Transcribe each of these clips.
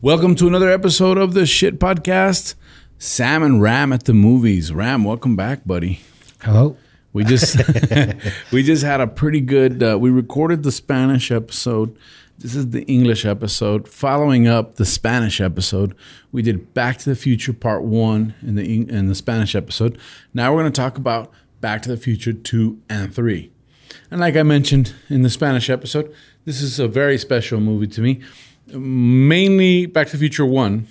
Welcome to another episode of the Shit Podcast. Sam and Ram at the movies. Ram, welcome back, buddy. Hello. We just we just had a pretty good. Uh, we recorded the Spanish episode. This is the English episode. Following up the Spanish episode, we did Back to the Future Part One in the in the Spanish episode. Now we're going to talk about Back to the Future Two and Three. And like I mentioned in the Spanish episode, this is a very special movie to me. Mainly Back to the Future One,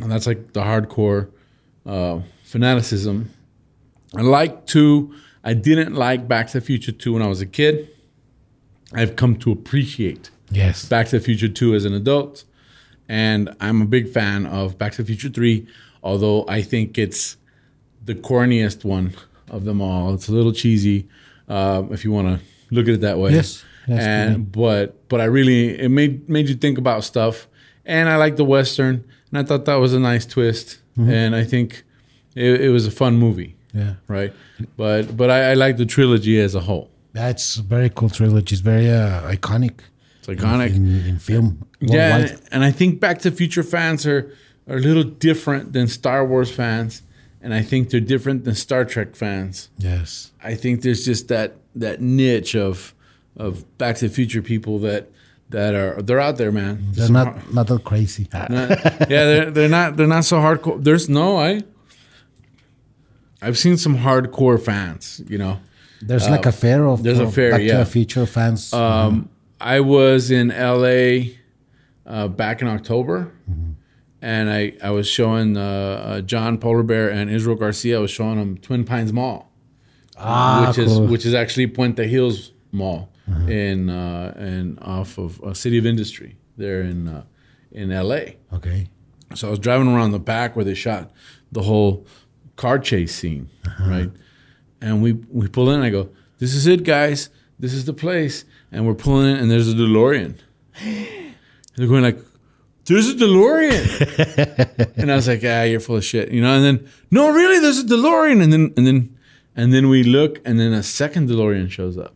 and that's like the hardcore uh, fanaticism. I like two. I didn't like Back to the Future 2 when I was a kid. I've come to appreciate Yes. Back to the Future 2 as an adult. And I'm a big fan of Back to the Future 3, although I think it's the corniest one of them all. It's a little cheesy, uh, if you want to look at it that way. Yes. Yes, and but but I really it made made you think about stuff. And I like the western, and I thought that was a nice twist. And I think it, it was a fun movie Yeah. right? But but I, I like the trilogy as a whole. That's a very cool trilogy. It's very uh, iconic. It's iconic. in, in film. yeah, and, and I think Back to Future fans are are a little different than Star Wars fans, and I think they're different than Star Trek fans. Yes. I think there's just that that niche of of Back to the Future people that that are they're out there, man. They're Some not har- not that crazy. not- yeah, they're they're not they're not so hardcore. There's no I. I've seen some hardcore fans, you know. There's like a fair of there's a fair, Back to yeah. the Future fans. Um, I was in LA uh, back in October, and I, I was showing uh, uh, John Polar Bear and Israel Garcia. I was showing them Twin Pines Mall, ah, which is which is actually Puente Hills Mall in uh, in off of uh, City of Industry there in uh, in LA. okay. So I was driving around the back where they shot the whole car chase scene, right? And we we pull in. I go, "This is it, guys. This is the place." And we're pulling in, and there's a DeLorean. And they're going like, "There's a DeLorean," and I was like, "Ah, you're full of shit," you know. And then, no, really, there's a DeLorean. And then and then and then we look, and then a second DeLorean shows up.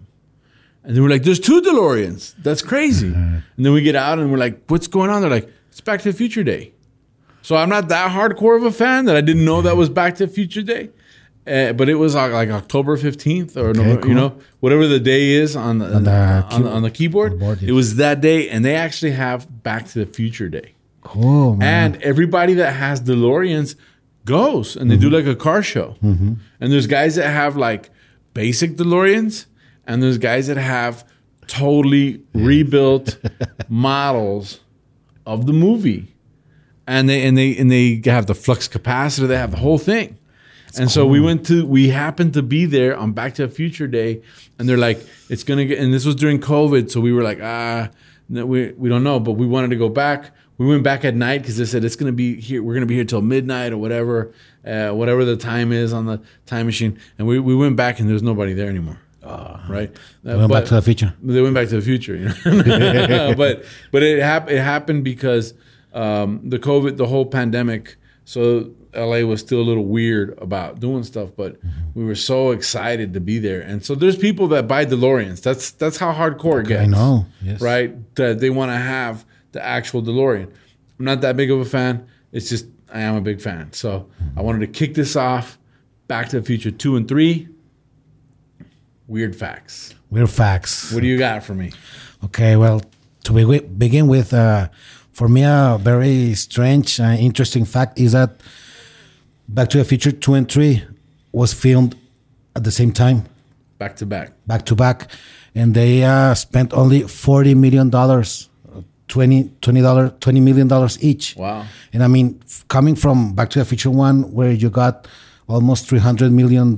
And then we're like, there's two DeLoreans. That's crazy. And then we get out and we're like, what's going on? They're like, it's Back to the Future Day. So I'm not that hardcore of a fan that I didn't know that was Back to the Future Day. Uh, but it was uh, like October 15th or November, cool. you know, whatever the day is on the, on the the, key- on, the keyboard. keyboard, yes. It was that day. And they actually have Back to the Future Day. Cool, man. And everybody that has DeLoreans goes and they do like a car show. And there's guys that have like basic DeLoreans, and there's guys that have totally rebuilt models of the movie. And they and they and they have the flux capacitor, they have the whole thing. and so we went to we happened to be there on Back to the Future Day, and they're like, it's gonna get and this was during COVID, so we were like, ah, no, we we don't know, but we wanted to go back. We went back at night because they said it's gonna be here. We're gonna be here till midnight or whatever, uh, whatever the time is on the time machine. And we, we went back and there's nobody there anymore. Uh, right? They Went back to the future. they went back to the future, you know. but but it hap- it happened because um, the COVID, the whole pandemic. So LA was still a little weird about doing stuff, but mm-hmm. we were so excited to be there. And so there's people that buy DeLoreans. That's that's how hardcore it gets. I know. Yes. right? That they want to have the actual DeLorean. I'm not that big of a fan. It's just I am a big fan. So mm-hmm. I wanted to kick this off. Back to the Future two and three. Weird facts. Weird facts. What do you got for me? Okay, well, to be, begin with, uh, for me, a very strange, uh, interesting fact is that Back to the Future 2 and 3 was filmed at the same time, Back to back. back to back, and they uh, spent only $40 million, uh, 20 $20, $20 million each. Wow. And I mean, coming from Back to the Future 1, where you got almost $300 million,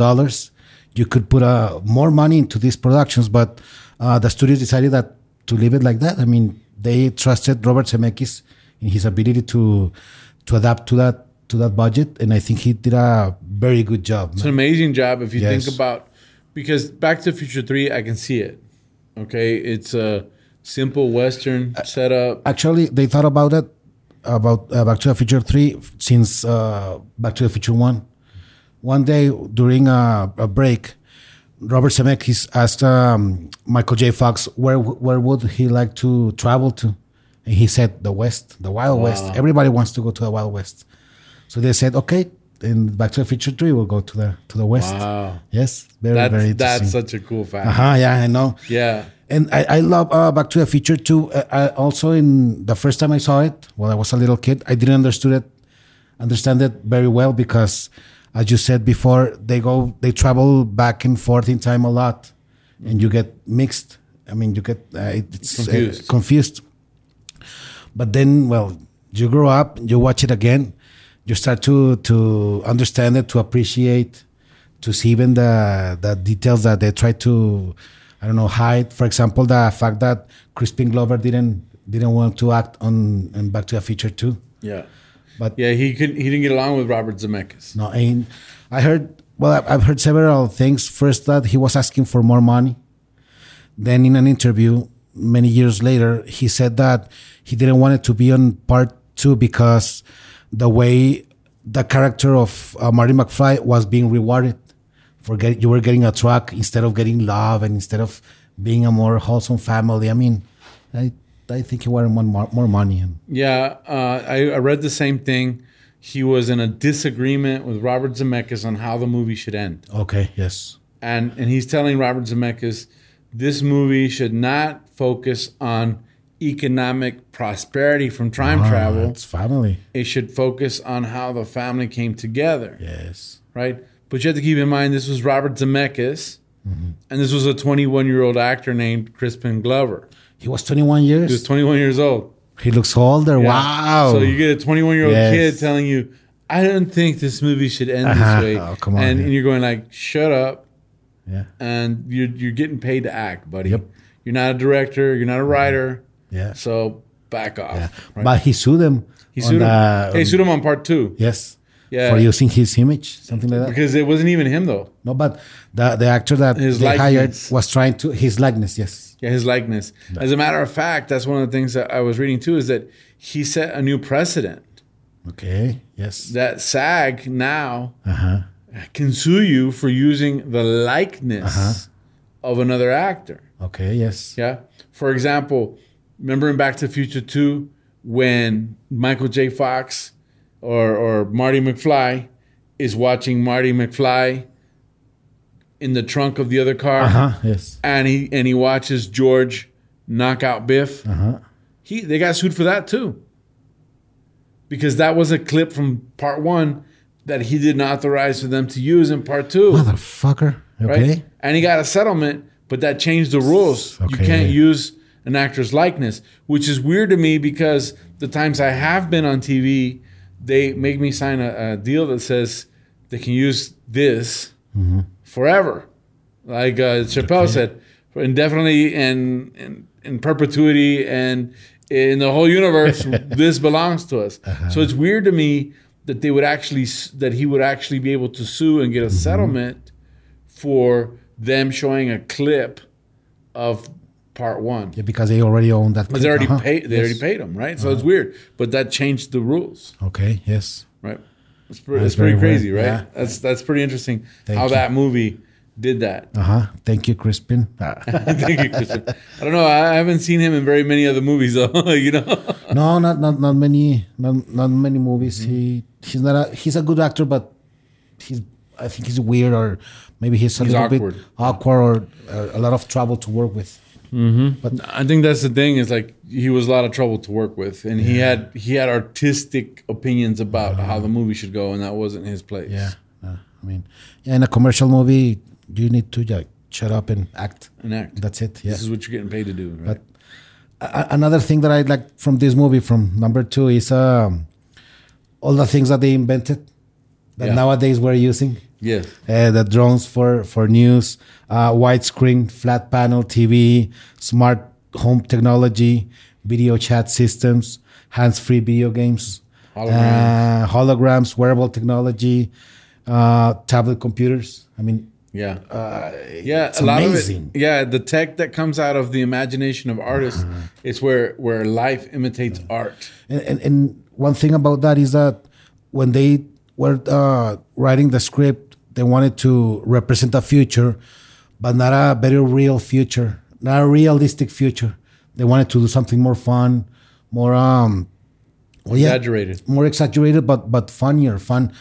you could put uh, more money into these productions, but uh, the studios decided that to leave it like that. I mean, they trusted Robert Zemeckis in his ability to to adapt to that to that budget, and I think he did a very good job. It's an amazing job if you Yes. think about because Back to the Future Three, I can see it. Okay, it's a simple Western setup. Actually, they thought about it about uh, Back to the Future three since uh, Back to the Future one. One day during a, a break, Robert Zemeckis asked um, Michael J. Fox where where would he like to travel to, and he said the West, the Wild West. Everybody wants to go to the Wild West, so they said okay. In Back to the Future three, we'll go to the to the West. Wow, Yes, very that's very that's such a cool fact. Uh huh. Yeah, I know. Yeah, And I, I love uh, Back to the Future too. Uh, I also, in the first time I saw it, while I was a little kid, I didn't understood it, understand it very well because, as you said before, they go, they travel back and forth in time a lot, and you get mixed. I mean, you get uh, it's uh, Confused. confused. But then, well, you grow up, you watch it again, you start to to understand it, to appreciate, to see even the the details that they try to, I don't know, hide. For example, the fact that Crispin Glover didn't didn't want to act on, on Back to the Future too. yeah, But yeah. He could he didn't get along with Robert Zemeckis. no, I, I heard. Well, I've heard several things. First, that he was asking for more money. Then, in an interview many years later, he said that he didn't want it to be on part two because the way the character of uh, Marty McFly was being rewarded for get, you were getting a truck instead of getting love and instead of being a more wholesome family. I mean, I I think he wanted more, more money. And, Yeah, uh, I, I read the same thing. He was in a disagreement with Robert Zemeckis on how the movie should end. okay, yes, and and he's telling Robert Zemeckis this movie should not focus on economic prosperity from time Ah, travel. it's family. It should focus on how the family came together, Yes. right? But you have to keep in mind this was Robert Zemeckis, Mm-hmm. and this was a 21 year old actor named Crispin Glover. He was 21 years. He was 21 years old. He looks older. Yeah. Wow. So you get a 21 year old Yes. kid telling you, "I don't think this movie should end Uh-huh. this way," Oh, come on, and, and you're going like, "Shut up." yeah. and you're you're getting paid to act, buddy. Yep. You're not a director. You're not a writer. Yeah. So back off. Yeah. right? But he sued him. he sued him. the- Hey, he sued him on part two Yes. Yeah. For using his image, something like that. because it wasn't even him though. no, but the the actor that His they hired was trying to his likeness. Yes. Yeah, his likeness. As a matter of fact, that's one of the things that I was reading too is that he set a new precedent Okay. Yes. that SAG now Uh huh. can sue you for using the likeness Uh-huh. of another actor. Okay. Yes. Yeah. For example, remember in Back to the Future 2 when Michael J. Fox or, or Marty McFly is watching Marty McFly in the trunk of the other car Uh huh. Yes. and he and he watches George knock out Biff. Uh huh. He they got sued for that too. Because that was a clip from part one that he didn't authorize for them to use in part two Motherfucker. Okay. right? And he got a settlement, but that changed the rules. You can't use an actor's likeness, which is weird to me because the times I have been on TV, they make me sign a, a deal that says they can use this Mm-hmm. Forever, like uh, Chappelle said, for indefinitely and in, in perpetuity and in the whole universe, this belongs to us. Uh-huh. So it's weird to me that they would actually that he would actually be able to sue and get a Mm-hmm. settlement for them showing a clip of part one. Yeah, because they already own that. Because they already Uh-huh. paid they Yes. already paid him, right? So it's weird. But that changed the rules, Okay. Yes. right? It's, pre- That's it's pretty crazy, weird. right? Yeah. That's that's pretty interesting Thank how you. that movie did that. Uh huh. Thank you, Crispin. Thank you, Christian. I don't know. I haven't seen him in very many other movies, though. you know, no, not not not many, not not many movies. He he's not a he's a good actor, but he's I think he's weird or maybe he's a He's little awkward. bit awkward or uh, a lot of trouble to work with. I think that's the thing. Is like he was a lot of trouble to work with, and he had he had artistic opinions about how the movie should go, and that wasn't his place. Yeah, uh, I mean, yeah, in a commercial movie, you need to like shut up and act. and act. That's it. Yeah. This is what you're getting paid to do, right? But A- another thing that I like from this movie, from number two, is um, all the things that they invented that Yeah. nowadays we're using. Yes. uh, the drones for for news, uh, widescreen flat panel TV, smart home technology, video chat systems, hands-free video games, Holograms. uh, holograms, wearable technology, uh, tablet computers. I mean, Yeah. uh, yeah, a lot amazing. of it. Yeah, the tech that comes out of the imagination of artists is where where life imitates art. And, and, and one thing about that is that when they were uh, writing the script, they wanted to represent a future, but not a very real future, not a realistic future. They wanted to do something more fun, more um, well, yeah, Exaggerated. more exaggerated, but but funnier, fun,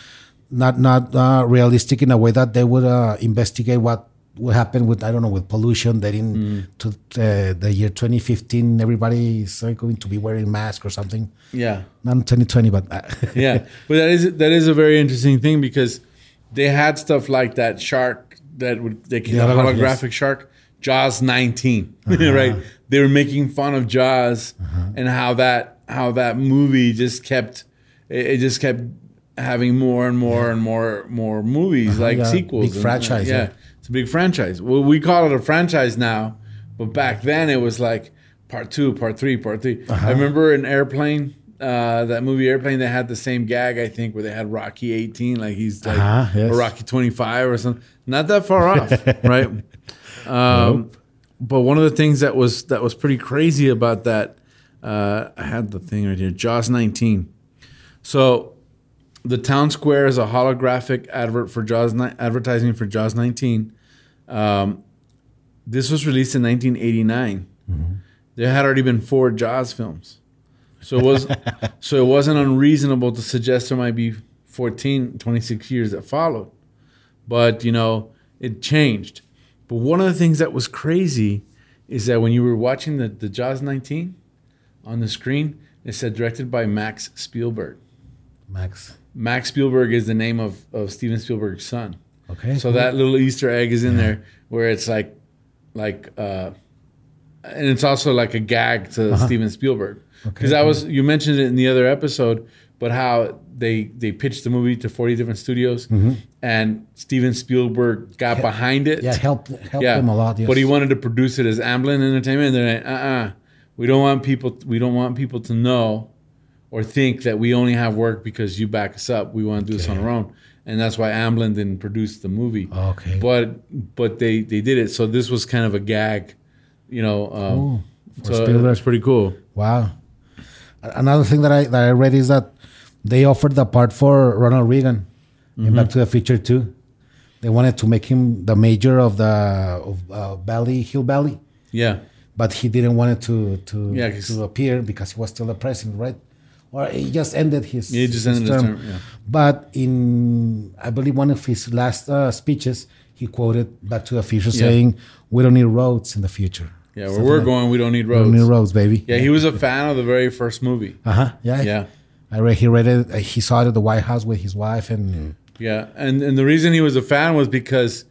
not not uh, realistic in a way that they would uh, investigate what would happen with I don't know with pollution. That in to uh, the year 2015, everybody is going to be wearing masks or something. Yeah. Not in 2020, but uh, yeah, but that is that is a very interesting thing because they had stuff like that shark that would they the The holograph, holographic shark Jaws 19, uh-huh. right? They were making fun of Jaws uh-huh. and how that how that movie just kept it, it just kept having more and more and more more movies uh-huh, like yeah, sequels. big and- franchise, yeah, yeah. it's a big franchise. Well, we call it a franchise now, but back then it was like part two, part three, part 3 Uh-huh. I remember an Airplane, uh, that movie Airplane, that had the same gag, I think, where they had Rocky 18, like he's like, Uh-huh, yes. or Rocky 25 or something. Not that far off, right? Um, But one of the things that was that was pretty crazy about that, uh, I had the thing right here, Jaws 19. So the town square is a holographic advert for Jaws ni- advertising for Jaws 19. Um, this was released in 1989. There had already been four Jaws films, so it was so it wasn't unreasonable to suggest there might be 14, 26 years that followed. But you know, it changed. But one of the things that was crazy is that when you were watching the, the Jaws 19 on the screen, it said directed by Max Spielberg. Max. Max Spielberg is the name of, of Steven Spielberg's son. Okay. So that little Easter egg is in there where it's like, like, uh, and it's also like a gag to Steven Spielberg because that was you mentioned it in the other episode, but how they they pitched the movie to forty different studios, and Steven Spielberg got behind it. yeah, help help them a lot. Yes. But he wanted to produce it as Amblin Entertainment. And they're like, uh-uh. We don't want people we don't want people to know or think that we only have work because you back us up. We want to do this on our own. And that's why Amblin didn't produce the movie. Okay. But but they they did it. So this was kind of a gag, you know. Um, Cool. For so Spielberg. that's pretty cool. Wow. Another thing that I that I read is that they offered the part for Ronald Reagan in Back to the Future too. They wanted to make him the major of the of uh, Valley Hill Valley, Yeah. but he didn't want it to to Yeah, to appear because he was still the president, right? Or he just ended his. He just ended his term, yeah. But in I believe one of his last uh, speeches, he quoted Back to the Future saying, "We don't need roads in the future." Yeah, where we're going, we don't need We don't need roads. roads, baby. Yeah, he was a fan of the very first movie. Uh huh. Yeah. Yeah. I read he read it. uh, He saw it at the White House with his wife, and Yeah, and and the reason he was a fan was because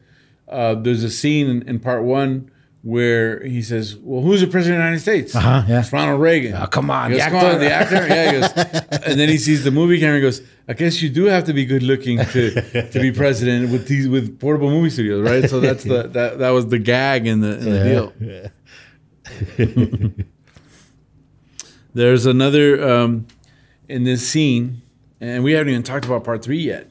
uh, there's a scene in, in part one where he says, "Well, who's the president of the United States?" Uh-huh, yeah. it's Ronald Reagan. Oh, come on, goes, the "Come actor." on, the actor. Yeah, he goes, and then he sees the movie camera. and goes, "I guess you do have to be good looking to to be president with these with portable movie studios, right?" So that's the that that was the gag in the in the deal. There's another um, in this scene, and we haven't even talked about part three yet.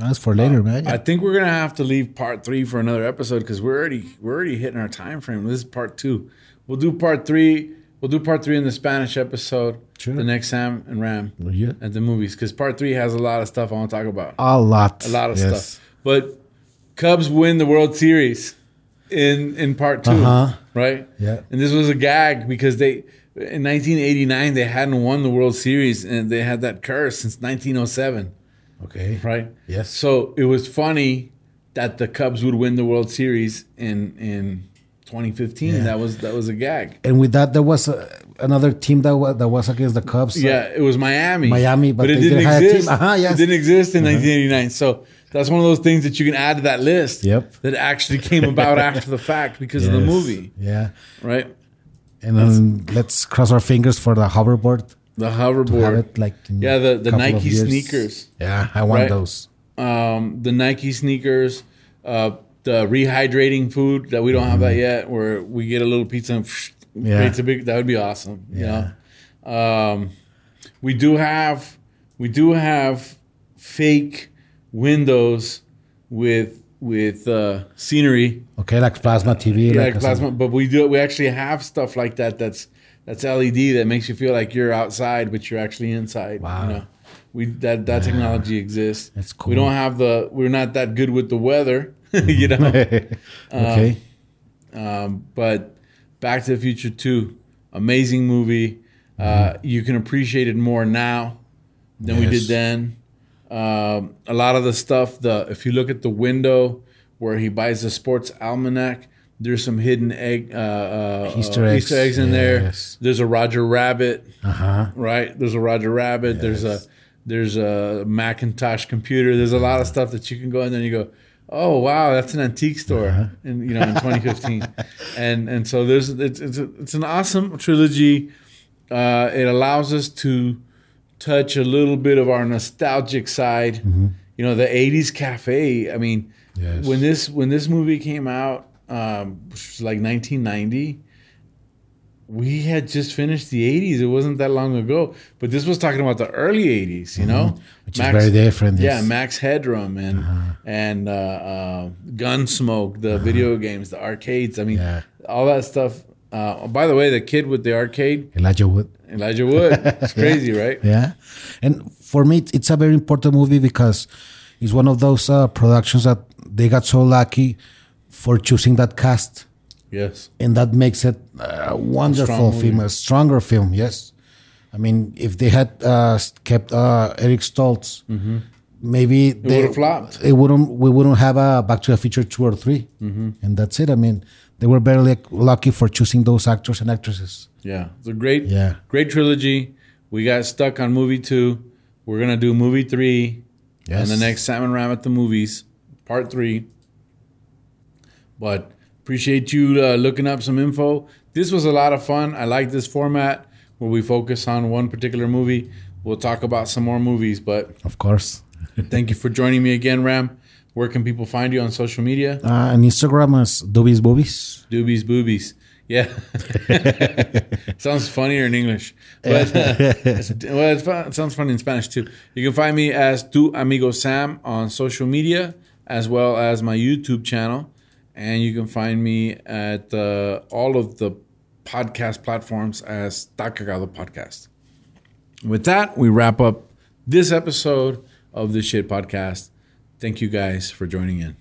That's for later, man. I think we're gonna have to leave part three for another episode because we're already we're already hitting our time frame. This is part two. We'll do part three. We'll do part three in the Spanish episode. Sure. The next Sam and Ram Yeah. at the movies because part three has a lot of stuff I want to talk about. A lot. A lot of Yes. stuff. But Cubs win the World Series in in part 2 Uh-huh. right? Yeah. And this was a gag because they in 1989 they hadn't won the World Series and they had that curse since 1907 Okay. right? Yes. So it was funny that the Cubs would win the World Series in in 2015. Yeah. That was that was a gag. And with that, there was uh, another team that was, that was against the Cubs. Yeah, it was Miami. Miami, but it they didn't didn't a exist. Uh-huh, yes. It didn't exist in 1989. So that's one of those things that you can add to that list. Yep. That actually came about after the fact because of the movie, Yeah. right? And then let's cross our fingers for the hoverboard. The hoverboard. it like Yeah, the the Nike sneakers. Yeah, I want Right. those. um, the Nike sneakers, uh, the rehydrating food that we don't have that yet, where we get a little pizza and Mm-hmm. Yeah. big. That would be awesome. You Yeah. know, um, we do have we do have fake windows with with uh, scenery Okay, like plasma TV. yeah, like like plasma. But we do we actually have stuff like that. That's that's LED that makes you feel like you're outside, but you're actually inside. Wow. You know? We that that technology exists. That's cool. We don't have the. We're not that good with the weather. you know. okay. Um, but Back to the Future Two, amazing movie. Uh, you can appreciate it more now than we did Yes. then. Um, a lot of the stuff, the if you look at the window where he buys the sports almanac, there's some hidden egg uh, uh, Easter uh, eggs, Easter eggs in there. There's a Roger Rabbit, Uh huh. right? There's a Roger Rabbit. There's a there's a Macintosh computer. There's a lot of stuff that you can go in there and you go, oh wow, that's an antique store, Uh-huh. in you know in 2015, and and so there's it's it's, a, it's an awesome trilogy. Uh, it allows us to touch a little bit of our nostalgic side. You know, the '80s cafe. I mean, Yes. when this when this movie came out, um, which was like 1990 we had just finished the 80s. It wasn't that long ago. But this was talking about the early 80s, you know? Mm-hmm. Which is very different, Yeah. Max Headroom and and uh, uh, Gunsmoke, the video games, the arcades. I mean, Yeah. all that stuff. Uh, by the way, the kid with the arcade, Elijah Wood. Elijah Wood. It's crazy, right? Yeah. And for me, it's- it's a very important movie because it's one of those uh, productions that they got so lucky for choosing that cast. Yes. And that makes it a wonderful strong film, a stronger film, yes. I mean, if they had uh, kept uh, Eric Stoltz, maybe they would've flopped. It wouldn't. We wouldn't have a Back to the Future two or 3 and that's it. I mean, they were very lucky for choosing those actors and actresses. Yeah. It's a great, Yeah. great trilogy. We got stuck on movie two. We're going to do movie three. and the next Sam and Ram at the movies, part three. But appreciate you uh, looking up some info. This was a lot of fun. I like this format where we focus on one particular movie. We'll talk about some more movies, but Of course. thank you for joining me again, Ram. Where can people find you on social media? Uh, and Instagram as Doobies Boobies. Doobies boobies. Yeah. sounds funnier in English. But uh, well, fun- it sounds funny in Spanish too. You can find me as Tu Amigo Sam on social media as well as my YouTube channel. And you can find me at uh, all of the podcast platforms as Takagado Podcast. With that, we wrap up this episode of the Shit Podcast. Thank you guys for joining in.